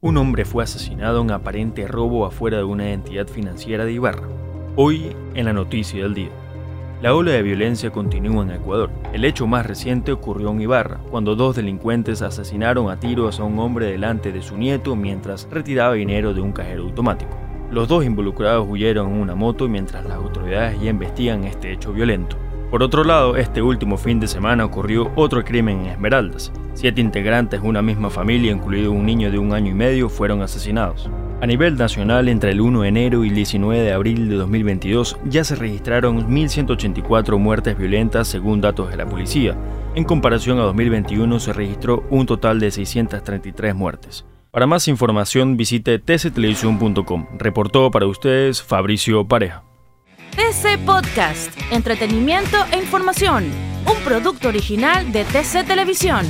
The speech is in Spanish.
Un hombre fue asesinado en aparente robo afuera de una entidad financiera de Ibarra. Hoy, en la noticia del día. La ola de violencia continúa en Ecuador. El hecho más reciente ocurrió en Ibarra, cuando dos delincuentes asesinaron a tiros a un hombre delante de su nieto mientras retiraba dinero de un cajero automático. Los dos involucrados huyeron en una moto mientras las autoridades ya investigan este hecho violento. Por otro lado, este último fin de semana ocurrió otro crimen en Esmeraldas. Siete integrantes de una misma familia, incluido un niño de un año y medio, fueron asesinados. A nivel nacional, entre el 1 de enero y el 19 de abril de 2022, ya se registraron 1.184 muertes violentas según datos de la policía. En comparación a 2021 se registró un total de 633 muertes. Para más información visite tctelevisión.com. Reportó para ustedes Fabricio Pareja. TC Podcast, entretenimiento e información, un producto original de TC Televisión.